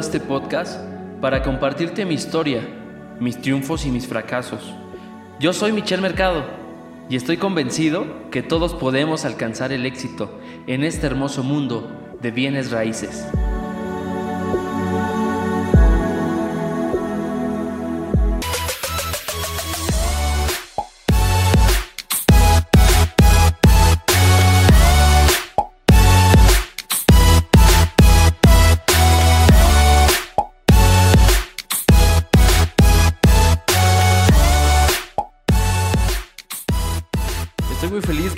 este podcast para compartirte mi historia, mis triunfos y mis fracasos. Yo soy Michel Mercado y estoy convencido que todos podemos alcanzar el éxito en este hermoso mundo de bienes raíces.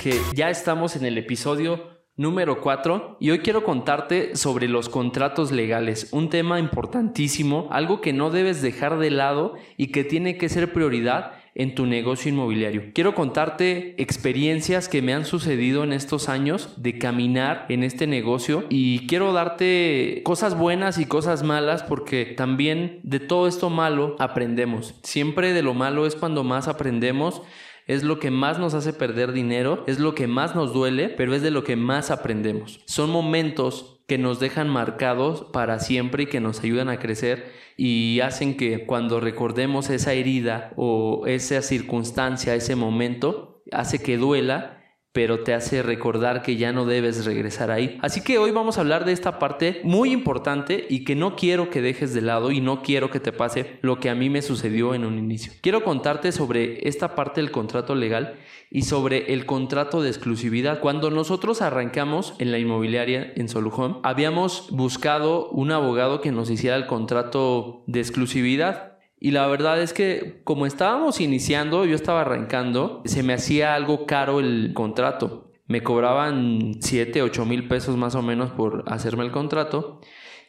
Estoy muy feliz que ya estamos en el episodio número 4 y hoy quiero contarte sobre los contratos legales, un tema importantísimo, algo que no debes dejar de lado y que tiene que ser prioridad en tu negocio inmobiliario. Quiero contarte experiencias que me han sucedido en estos años de caminar en este negocio y quiero darte cosas buenas y cosas malas porque también de todo esto malo aprendemos. Siempre de lo malo es cuando más aprendemos es lo que más nos hace perder dinero, es lo que más nos duele, pero es de lo que más aprendemos. Son momentos que nos dejan marcados para siempre y que nos ayudan a crecer y hacen que cuando recordemos esa herida o esa circunstancia, ese momento, hace que duela pero te hace recordar que ya no debes regresar ahí. Así que hoy vamos a hablar de esta parte muy importante y que no quiero que dejes de lado y no quiero que te pase lo que a mí me sucedió en un inicio. Quiero contarte sobre esta parte del contrato legal y sobre el contrato de exclusividad. Cuando nosotros arrancamos en la inmobiliaria en Solujón, habíamos buscado un abogado que nos hiciera el contrato de exclusividad y la verdad es que como estábamos iniciando, yo estaba arrancando, se me hacía algo caro el contrato. Me cobraban 7, 8 mil pesos más o menos por hacerme el contrato.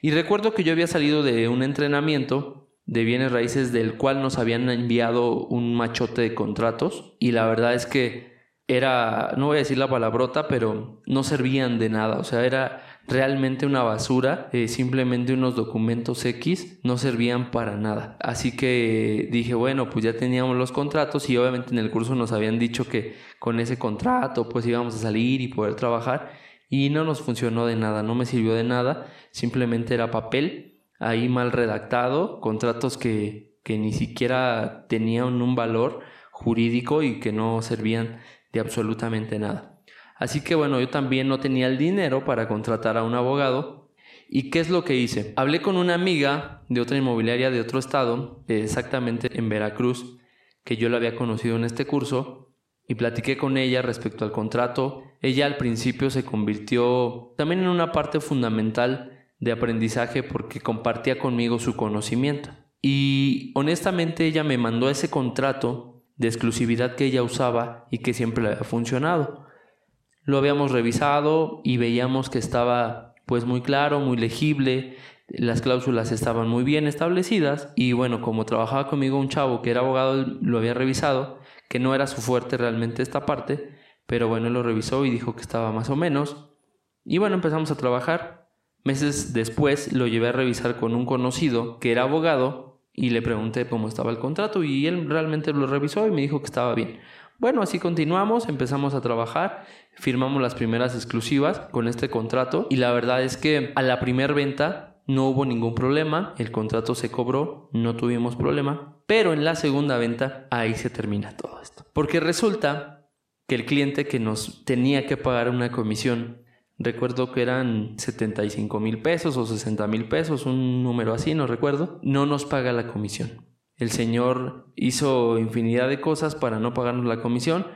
Y recuerdo que yo había salido de un entrenamiento de bienes raíces del cual nos habían enviado un machote de contratos. Y la verdad es que era, no voy a decir la palabrota, pero no servían de nada. O sea, era realmente una basura, eh, simplemente unos documentos X no servían para nada. Así que dije, bueno, pues ya teníamos los contratos y obviamente en el curso nos habían dicho que con ese contrato pues íbamos a salir y poder trabajar y no nos funcionó de nada, no me sirvió de nada, simplemente era papel ahí mal redactado, contratos que, que ni siquiera tenían un valor jurídico y que no servían de absolutamente nada. Así que bueno, yo también no tenía el dinero para contratar a un abogado. ¿Y qué es lo que hice? Hablé con una amiga de otra inmobiliaria de otro estado, exactamente en Veracruz, que yo la había conocido en este curso, y platiqué con ella respecto al contrato. Ella al principio se convirtió también en una parte fundamental de aprendizaje porque compartía conmigo su conocimiento. Y honestamente ella me mandó ese contrato de exclusividad que ella usaba y que siempre le había funcionado. Lo habíamos revisado y veíamos que estaba pues muy claro, muy legible, las cláusulas estaban muy bien establecidas y bueno, como trabajaba conmigo un chavo que era abogado, lo había revisado, que no era su fuerte realmente esta parte, pero bueno, lo revisó y dijo que estaba más o menos. Y bueno, empezamos a trabajar. Meses después lo llevé a revisar con un conocido que era abogado y le pregunté cómo estaba el contrato y él realmente lo revisó y me dijo que estaba bien. Bueno, así continuamos, empezamos a trabajar, firmamos las primeras exclusivas con este contrato y la verdad es que a la primera venta no hubo ningún problema, el contrato se cobró, no tuvimos problema, pero en la segunda venta ahí se termina todo esto. Porque resulta que el cliente que nos tenía que pagar una comisión, recuerdo que eran 75 mil pesos o 60 mil pesos, un número así, no recuerdo, no nos paga la comisión. El Señor hizo infinidad de cosas para no pagarnos la comisión.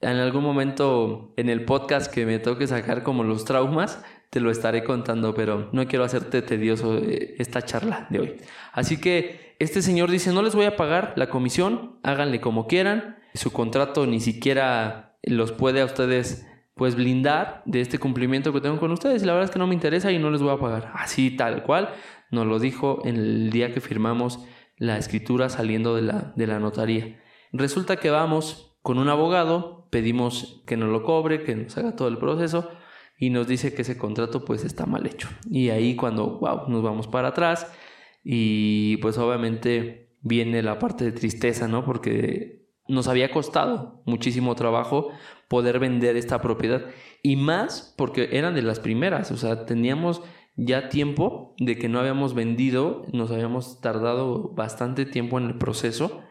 En algún momento en el podcast que me toque sacar como los traumas, te lo estaré contando, pero no quiero hacerte tedioso eh, esta charla de hoy. Así que este señor dice, no les voy a pagar la comisión, háganle como quieran. Su contrato ni siquiera los puede a ustedes pues blindar de este cumplimiento que tengo con ustedes. La verdad es que no me interesa y no les voy a pagar. Así tal cual nos lo dijo en el día que firmamos la escritura saliendo de la, de la notaría. Resulta que vamos con un abogado, pedimos que nos lo cobre, que nos haga todo el proceso y nos dice que ese contrato pues está mal hecho. Y ahí cuando, wow, nos vamos para atrás y pues obviamente viene la parte de tristeza, ¿no? Porque nos había costado muchísimo trabajo poder vender esta propiedad y más porque eran de las primeras, o sea, teníamos ya tiempo de que no habíamos vendido, nos habíamos tardado bastante tiempo en el proceso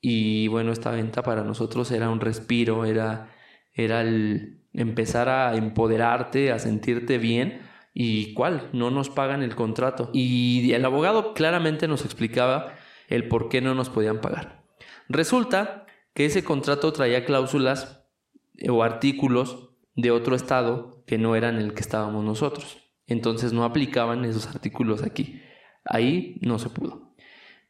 y bueno, esta venta para nosotros era un respiro, era, era el empezar a empoderarte, a sentirte bien y cuál, no nos pagan el contrato. Y el abogado claramente nos explicaba el por qué no nos podían pagar. Resulta que ese contrato traía cláusulas o artículos de otro estado que no eran el que estábamos nosotros. Entonces no aplicaban esos artículos aquí. Ahí no se pudo.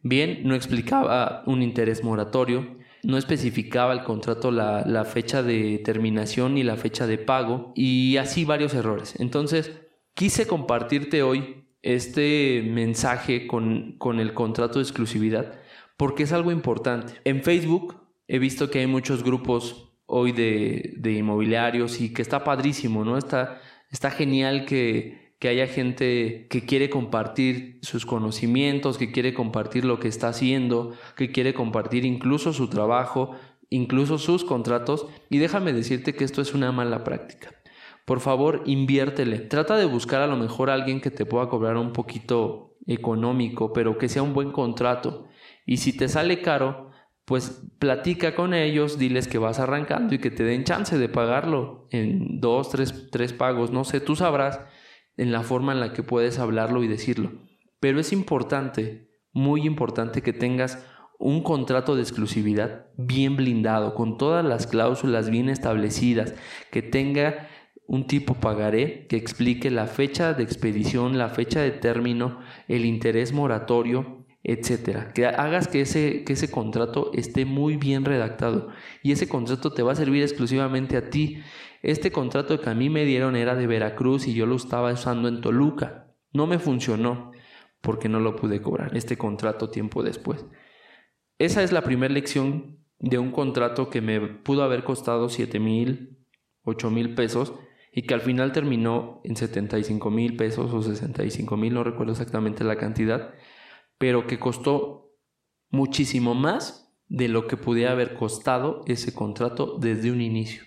Bien, no explicaba un interés moratorio, no especificaba el contrato la, la, fecha de terminación ni la fecha de pago y así varios errores. Entonces, quise compartirte hoy este mensaje con, con el contrato de exclusividad porque es algo importante. En Facebook he visto que hay muchos grupos hoy de, de inmobiliarios y que está padrísimo, ¿no? Está, está genial que, que haya gente que quiere compartir sus conocimientos, que quiere compartir lo que está haciendo, que quiere compartir incluso su trabajo, incluso sus contratos. Y déjame decirte que esto es una mala práctica. Por favor, inviértele. Trata de buscar a lo mejor a alguien que te pueda cobrar un poquito económico, pero que sea un buen contrato. Y si te sale caro, pues platica con ellos, diles que vas arrancando y que te den chance de pagarlo en dos, tres, tres pagos, no sé, tú sabrás en la forma en la que puedes hablarlo y decirlo. Pero es importante, muy importante que tengas un contrato de exclusividad bien blindado, con todas las cláusulas bien establecidas, que tenga un tipo pagaré que explique la fecha de expedición, la fecha de término, el interés moratorio, etcétera. Que hagas que ese, que ese contrato esté muy bien redactado y ese contrato te va a servir exclusivamente a ti este contrato que a mí me dieron era de Veracruz y yo lo estaba usando en Toluca. No me funcionó porque no lo pude cobrar, este contrato tiempo después. Esa es la primera lección de un contrato que me pudo haber costado 7 mil, 8 mil pesos y que al final terminó en 75 mil pesos o 65 mil, no recuerdo exactamente la cantidad, pero que costó muchísimo más de lo que pudiera haber costado ese contrato desde un inicio.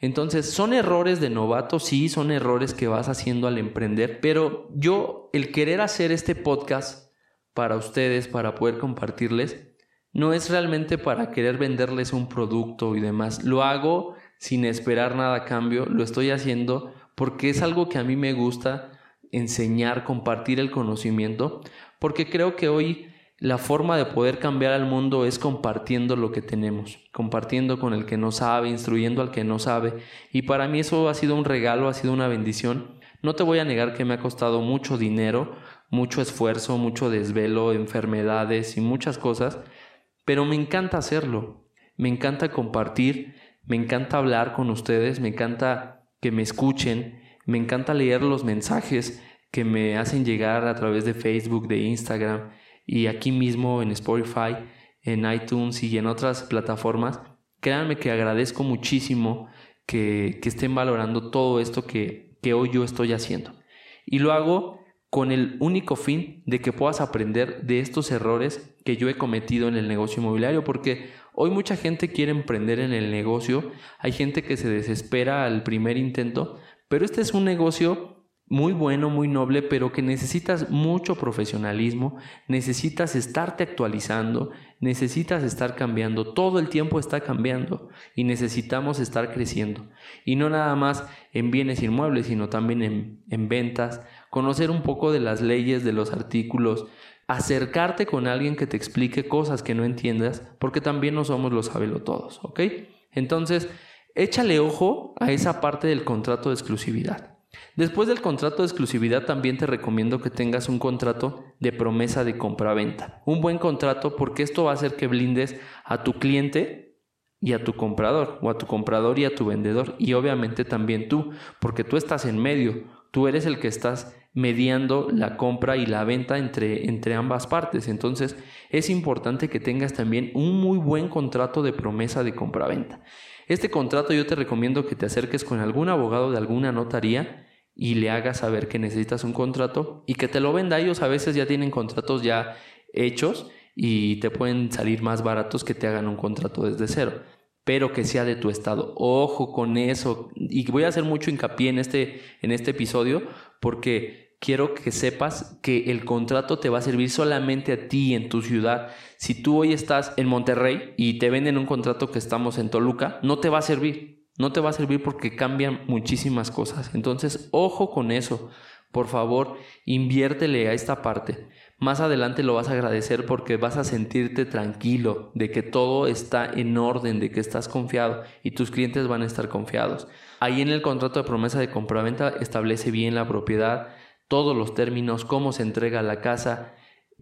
Entonces, son errores de novato, sí, son errores que vas haciendo al emprender, pero yo el querer hacer este podcast para ustedes, para poder compartirles, no es realmente para querer venderles un producto y demás. Lo hago sin esperar nada a cambio, lo estoy haciendo porque es algo que a mí me gusta enseñar, compartir el conocimiento, porque creo que hoy la forma de poder cambiar al mundo es compartiendo lo que tenemos, compartiendo con el que no sabe, instruyendo al que no sabe. Y para mí eso ha sido un regalo, ha sido una bendición. No te voy a negar que me ha costado mucho dinero, mucho esfuerzo, mucho desvelo, enfermedades y muchas cosas, pero me encanta hacerlo. Me encanta compartir, me encanta hablar con ustedes, me encanta que me escuchen, me encanta leer los mensajes que me hacen llegar a través de Facebook, de Instagram y aquí mismo en Spotify, en iTunes y en otras plataformas. Créanme que agradezco muchísimo que, estén valorando todo esto que, que hoy yo estoy haciendo. Y lo hago con el único fin de que puedas aprender de estos errores que yo he cometido en el negocio inmobiliario, porque hoy mucha gente quiere emprender en el negocio, hay gente que se desespera al primer intento, pero este es un negocio muy bueno, muy noble, pero que necesitas mucho profesionalismo, necesitas estarte actualizando, necesitas estar cambiando, todo el tiempo está cambiando y necesitamos estar creciendo. Y no nada más en bienes inmuebles, sino también en, en ventas, conocer un poco de las leyes, de los artículos, acercarte con alguien que te explique cosas que no entiendas, porque también no somos los todos, ¿ok? Entonces, échale ojo a esa parte del contrato de exclusividad. Después del contrato de exclusividad también te recomiendo que tengas un contrato de promesa de compra-venta. Un buen contrato porque esto va a hacer que blindes a tu cliente y a tu comprador, o a tu comprador y a tu vendedor, y obviamente también tú, porque tú estás en medio, tú eres el que estás mediando la compra y la venta entre, entre ambas partes. Entonces es importante que tengas también un muy buen contrato de promesa de compra-venta. Este contrato yo te recomiendo que te acerques con algún abogado de alguna notaría y le hagas saber que necesitas un contrato y que te lo venda. Ellos a veces ya tienen contratos ya hechos y te pueden salir más baratos que te hagan un contrato desde cero, pero que sea de tu estado. Ojo con eso. Y voy a hacer mucho hincapié en este, en este episodio porque quiero que sepas que el contrato te va a servir solamente a ti en tu ciudad. Si tú hoy estás en Monterrey y te venden un contrato que estamos en Toluca, no te va a servir. No te va a servir porque cambian muchísimas cosas. Entonces, ojo con eso. Por favor, inviértele a esta parte. Más adelante lo vas a agradecer porque vas a sentirte tranquilo de que todo está en orden, de que estás confiado y tus clientes van a estar confiados. Ahí en el contrato de promesa de compraventa establece bien la propiedad, todos los términos, cómo se entrega la casa,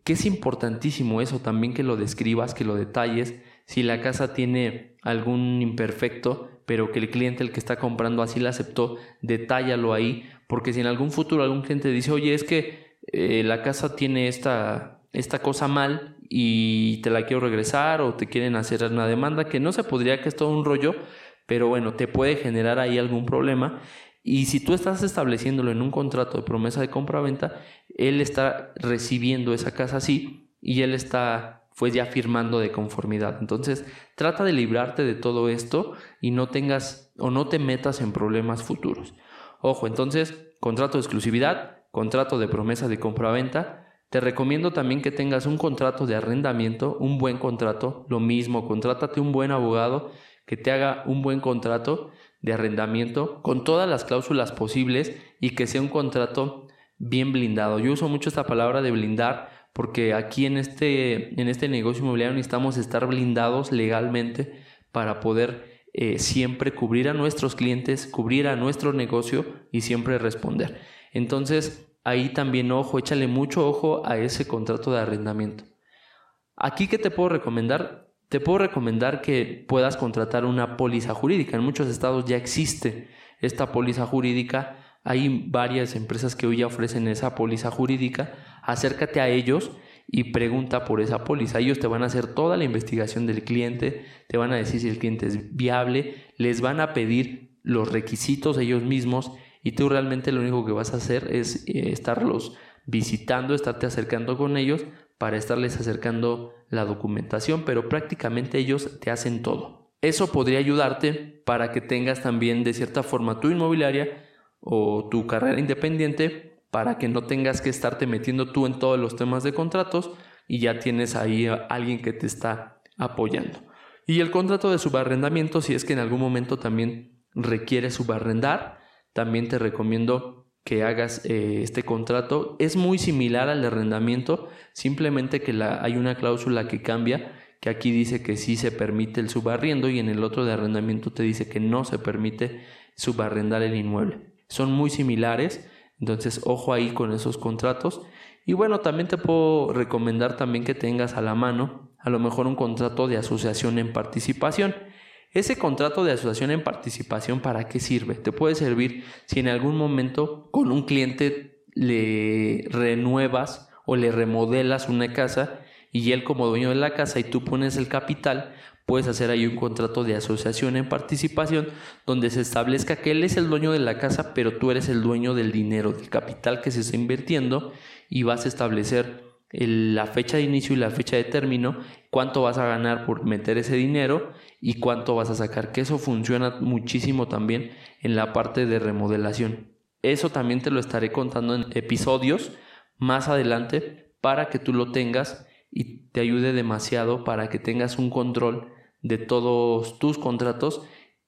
que es importantísimo eso también que lo describas, que lo detalles. Si la casa tiene algún imperfecto, pero que el cliente, el que está comprando así la aceptó, detállalo ahí, porque si en algún futuro algún cliente dice, oye, es que eh, la casa tiene esta, esta cosa mal y te la quiero regresar o te quieren hacer una demanda, que no se podría, que es todo un rollo, pero bueno, te puede generar ahí algún problema. Y si tú estás estableciéndolo en un contrato de promesa de compra-venta, él está recibiendo esa casa así y él está pues ya firmando de conformidad. Entonces, trata de librarte de todo esto y no tengas o no te metas en problemas futuros. Ojo, entonces, contrato de exclusividad, contrato de promesa de compra-venta. Te recomiendo también que tengas un contrato de arrendamiento, un buen contrato, lo mismo, contrátate un buen abogado que te haga un buen contrato de arrendamiento con todas las cláusulas posibles y que sea un contrato bien blindado. Yo uso mucho esta palabra de blindar porque aquí en este, en este negocio inmobiliario necesitamos estar blindados legalmente para poder eh, siempre cubrir a nuestros clientes, cubrir a nuestro negocio y siempre responder. Entonces, ahí también ojo, échale mucho ojo a ese contrato de arrendamiento. Aquí, ¿qué te puedo recomendar? te puedo recomendar que puedas contratar una póliza jurídica. En muchos estados ya existe esta póliza jurídica. Hay varias empresas que hoy ya ofrecen esa póliza jurídica. Acércate a ellos y pregunta por esa póliza. Ellos te van a hacer toda la investigación del cliente, te van a decir si el cliente es viable, les van a pedir los requisitos ellos mismos y tú realmente lo único que vas a hacer es eh, estarlos visitando, estarte acercando con ellos para estarles acercando la documentación, pero prácticamente ellos te hacen todo. Eso podría ayudarte para que tengas también de cierta forma tu inmobiliaria o tu carrera independiente para que no tengas que estarte metiendo tú en todos los temas de contratos y ya tienes ahí a alguien que te está apoyando. Y el contrato de subarrendamiento, si es que en algún momento también requiere subarrendar, también te recomiendo que hagas eh, este contrato es muy similar al de arrendamiento, simplemente que hay una cláusula que cambia, que aquí dice que sí se permite el subarriendo y en el otro de arrendamiento te dice que no se permite subarrendar el inmueble. Son muy similares, entonces ojo ahí con esos contratos. Y bueno, también te puedo recomendar también que tengas a la mano a lo mejor un contrato de asociación en participación. Ese contrato de asociación en participación, ¿para qué sirve? Te puede servir si en algún momento con un cliente le renuevas o le remodelas una casa y él como dueño de la casa y tú pones el capital, puedes hacer ahí un contrato de asociación en participación donde se establezca que él es el dueño de la casa, pero tú eres el dueño del dinero, del capital que se está invirtiendo y vas a establecer la fecha de inicio y la fecha de término, cuánto vas a ganar por meter ese dinero y cuánto vas a sacar, que eso funciona muchísimo también en la parte de remodelación. Eso también te lo estaré contando en episodios más adelante para que tú lo tengas y te ayude demasiado para que tengas un control de todos tus contratos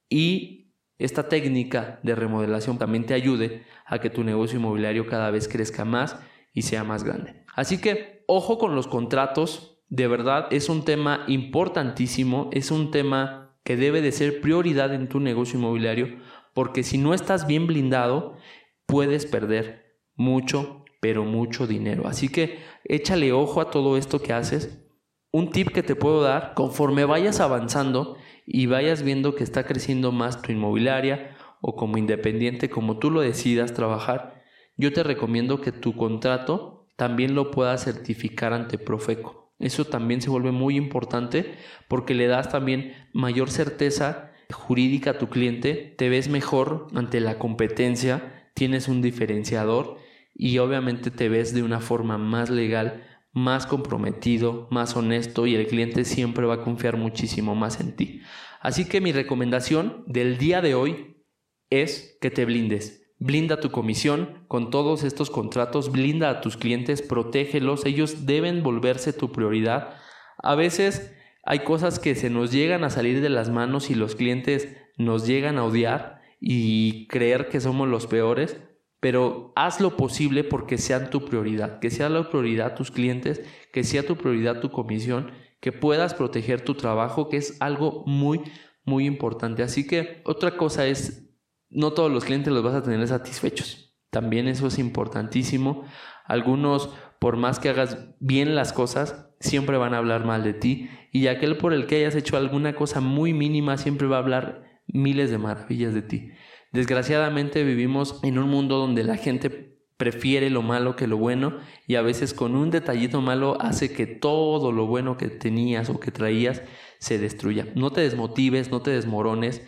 y esta técnica de remodelación también te ayude a que tu negocio inmobiliario cada vez crezca más y sea más grande. Así que ojo con los contratos, de verdad es un tema importantísimo, es un tema que debe de ser prioridad en tu negocio inmobiliario, porque si no estás bien blindado, puedes perder mucho, pero mucho dinero. Así que échale ojo a todo esto que haces. Un tip que te puedo dar, conforme vayas avanzando y vayas viendo que está creciendo más tu inmobiliaria o como independiente, como tú lo decidas trabajar, yo te recomiendo que tu contrato también lo puedas certificar ante Profeco. Eso también se vuelve muy importante porque le das también mayor certeza jurídica a tu cliente, te ves mejor ante la competencia, tienes un diferenciador y obviamente te ves de una forma más legal, más comprometido, más honesto y el cliente siempre va a confiar muchísimo más en ti. Así que mi recomendación del día de hoy es que te blindes Blinda tu comisión con todos estos contratos, blinda a tus clientes, protégelos, ellos deben volverse tu prioridad. A veces hay cosas que se nos llegan a salir de las manos y los clientes nos llegan a odiar y creer que somos los peores, pero haz lo posible porque sean tu prioridad, que sea la prioridad tus clientes, que sea tu prioridad tu comisión, que puedas proteger tu trabajo, que es algo muy, muy importante. Así que otra cosa es no todos los clientes los vas a tener satisfechos. También eso es importantísimo. Algunos, por más que hagas bien las cosas, siempre van a hablar mal de ti. Y aquel por el que hayas hecho alguna cosa muy mínima, siempre va a hablar miles de maravillas de ti. Desgraciadamente vivimos en un mundo donde la gente prefiere lo malo que lo bueno y a veces con un detallito malo hace que todo lo bueno que tenías o que traías se destruya. No te desmotives, no te desmorones,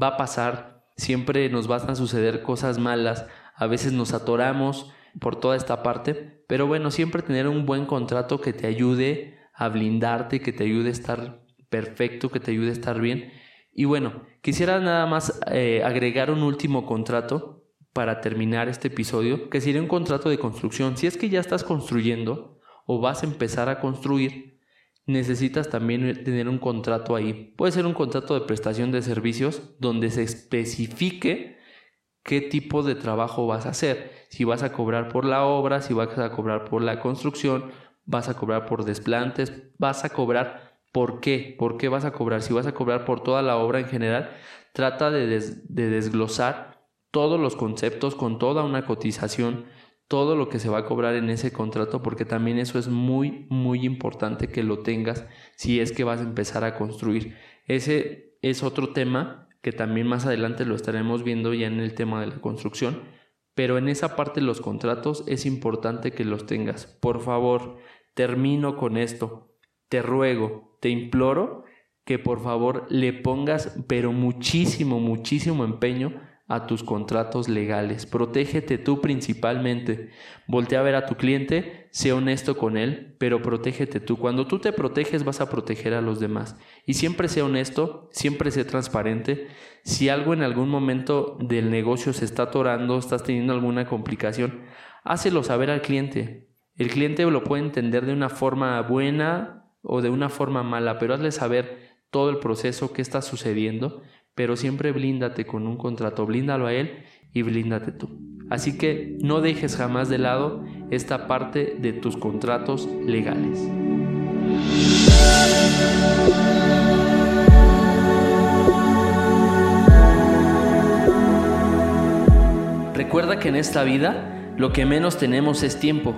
va a pasar, siempre nos van a suceder cosas malas, a veces nos atoramos por toda esta parte, pero bueno, siempre tener un buen contrato que te ayude a blindarte, que te ayude a estar perfecto, que te ayude a estar bien. Y bueno, quisiera nada más eh, agregar un último contrato para terminar este episodio, que sería un contrato de construcción. Si es que ya estás construyendo o vas a empezar a construir, necesitas también tener un contrato ahí. Puede ser un contrato de prestación de servicios donde se especifique qué tipo de trabajo vas a hacer. Si vas a cobrar por la obra, si vas a cobrar por la construcción, vas a cobrar por desplantes, vas a cobrar por qué, por qué vas a cobrar. Si vas a cobrar por toda la obra en general, trata de, de desglosar todos los conceptos con toda una cotización todo lo que se va a cobrar en ese contrato, porque también eso es muy, muy importante que lo tengas si es que vas a empezar a construir. Ese es otro tema que también más adelante lo estaremos viendo ya en el tema de la construcción, pero en esa parte de los contratos es importante que los tengas. Por favor, termino con esto. Te ruego, te imploro que por favor le pongas, pero muchísimo, muchísimo empeño a tus contratos legales. Protégete tú principalmente. Voltea a ver a tu cliente, sé honesto con él, pero protégete tú. Cuando tú te proteges vas a proteger a los demás. Y siempre sé honesto, siempre sé transparente. Si algo en algún momento del negocio se está atorando, estás teniendo alguna complicación, hácelo saber al cliente. El cliente lo puede entender de una forma buena o de una forma mala, pero hazle saber todo el proceso que está sucediendo pero siempre blíndate con un contrato, blíndalo a él y blíndate tú. Así que no dejes jamás de lado esta parte de tus contratos legales. Recuerda que en esta vida lo que menos tenemos es tiempo,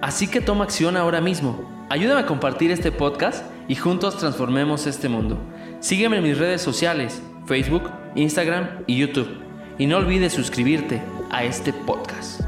así que toma acción ahora mismo. Ayúdame a compartir este podcast y juntos transformemos este mundo. Sígueme en mis redes sociales Facebook, Instagram y YouTube. Y no olvides suscribirte a este podcast.